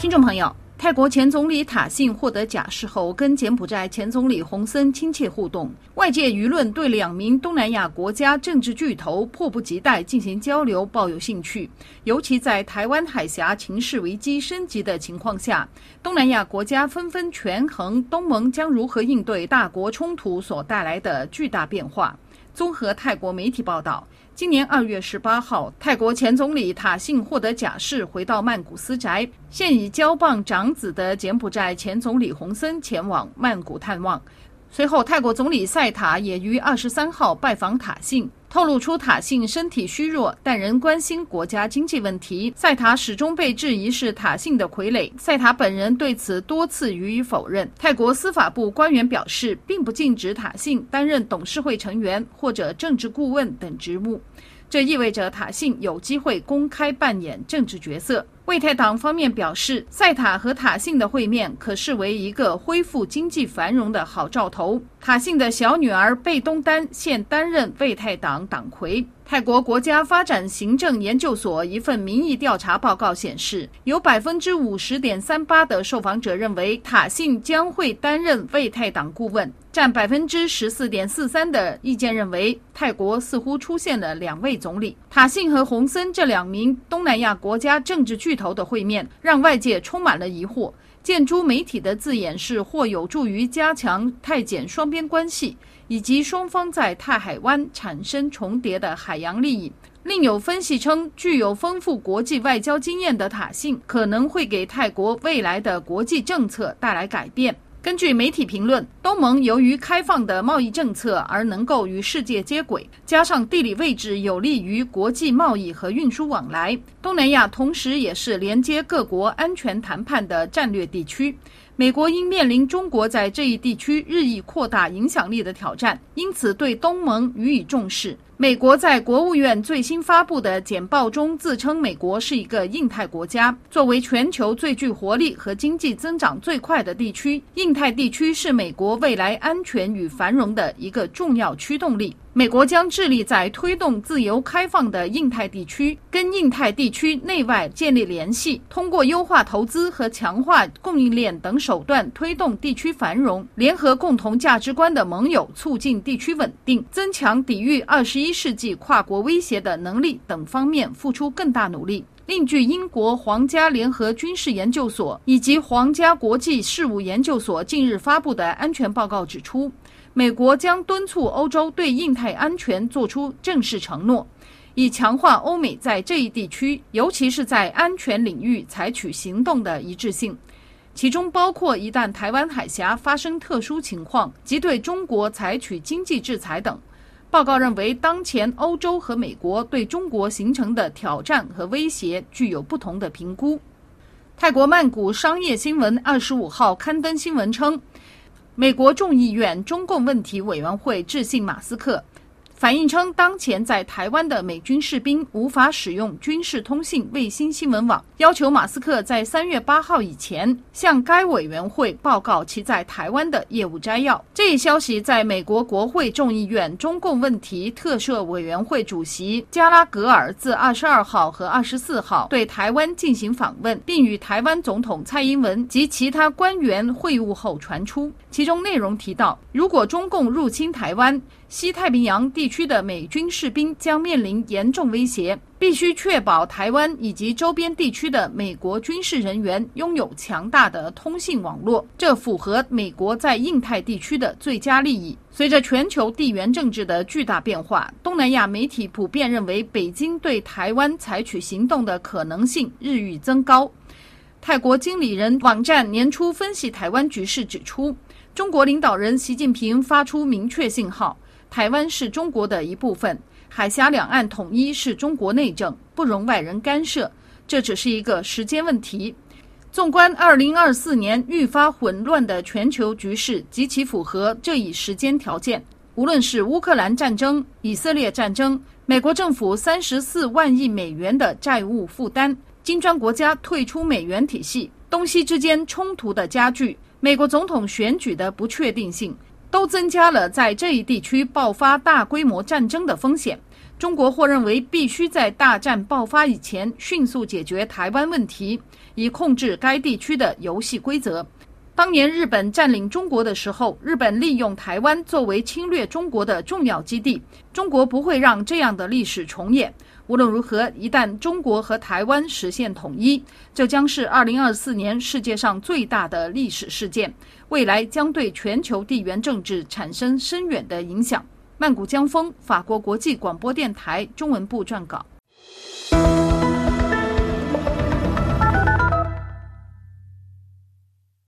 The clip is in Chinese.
听众朋友，泰国前总理塔信获得假释后，跟柬埔寨前总理洪森亲切互动，外界舆论对两名东南亚国家政治巨头迫不及待进行交流抱有兴趣。尤其在台湾海峡情势危机升级的情况下，东南亚国家纷纷权衡东盟将如何应对大国冲突所带来的巨大变化。综合泰国媒体报道。今年二月十八号，泰国前总理塔信获得假释，回到曼谷私宅。现已交棒长子的柬埔寨前总理洪森前往曼谷探望。随后，泰国总理赛塔也于二十三号拜访塔信。透露出塔信身体虚弱，但仍关心国家经济问题。赛塔始终被质疑是塔信的傀儡，赛塔本人对此多次予以否认。泰国司法部官员表示，并不禁止塔信担任董事会成员或者政治顾问等职务，这意味着塔信有机会公开扮演政治角色。魏泰党方面表示，赛塔和塔信的会面可视为一个恢复经济繁荣的好兆头。塔信的小女儿贝东丹现担任为泰党党魁。泰国国家发展行政研究所一份民意调查报告显示，有百分之五十点三八的受访者认为塔信将会担任为泰党顾问，占百分之十四点四三的意见认为泰国似乎出现了两位总理。塔信和洪森这两名东南亚国家政治巨头的会面，让外界充满了疑惑。建筑媒体的字眼是或有助于加强泰柬双边关系，以及双方在泰海湾产生重叠的海洋利益。另有分析称，具有丰富国际外交经验的塔信可能会给泰国未来的国际政策带来改变。根据媒体评论，东盟由于开放的贸易政策而能够与世界接轨，加上地理位置有利于国际贸易和运输往来，东南亚同时也是连接各国安全谈判的战略地区。美国因面临中国在这一地区日益扩大影响力的挑战，因此对东盟予以重视。美国在国务院最新发布的简报中自称，美国是一个印太国家，作为全球最具活力和经济增长最快的地区，印太地区是美国未来安全与繁荣的一个重要驱动力。美国将致力在推动自由开放的印太地区，跟印太地区内外建立联系，通过优化投资和强化供应链等手段推动地区繁荣，联合共同价值观的盟友，促进地区稳定，增强抵御二十一世纪跨国威胁的能力等方面付出更大努力。另据英国皇家联合军事研究所以及皇家国际事务研究所近日发布的安全报告指出，美国将敦促欧洲对印太安全做出正式承诺，以强化欧美在这一地区，尤其是在安全领域采取行动的一致性，其中包括一旦台湾海峡发生特殊情况，即对中国采取经济制裁等。报告认为，当前欧洲和美国对中国形成的挑战和威胁具有不同的评估。泰国曼谷商业新闻二十五号刊登新闻称。美国众议院中共问题委员会致信马斯克，反映称当前在台湾的美军士兵无法使用军事通信卫星新闻网，要求马斯克在三月八号以前向该委员会报告其在台湾的业务摘要。这一消息在美国国会众议院中共问题特设委员会主席加拉格尔自二十二号和二十四号对台湾进行访问，并与台湾总统蔡英文及其他官员会晤后传出。其中内容提到，如果中共入侵台湾，西太平洋地区的美军士兵将面临严重威胁，必须确保台湾以及周边地区的美国军事人员拥有强大的通信网络，这符合美国在印太地区的最佳利益。随着全球地缘政治的巨大变化，东南亚媒体普遍认为，北京对台湾采取行动的可能性日益增高。泰国经理人网站年初分析台湾局势指出，中国领导人习近平发出明确信号。台湾是中国的一部分，海峡两岸统一是中国内政，不容外人干涉。这只是一个时间问题。纵观二零二四年愈发混乱的全球局势，极其符合这一时间条件。无论是乌克兰战争、以色列战争、美国政府三十四万亿美元的债务负担、金砖国家退出美元体系、东西之间冲突的加剧、美国总统选举的不确定性。都增加了在这一地区爆发大规模战争的风险，中国或认为必须在大战爆发以前迅速解决台湾问题，以控制该地区的游戏规则。当年日本占领中国的时候，日本利用台湾作为侵略中国的重要基地。中国不会让这样的历史重演。无论如何，一旦中国和台湾实现统一，这将是二零二四年世界上最大的历史事件，未来将对全球地缘政治产生深远的影响。曼谷江峰，法国国际广播电台中文部撰稿。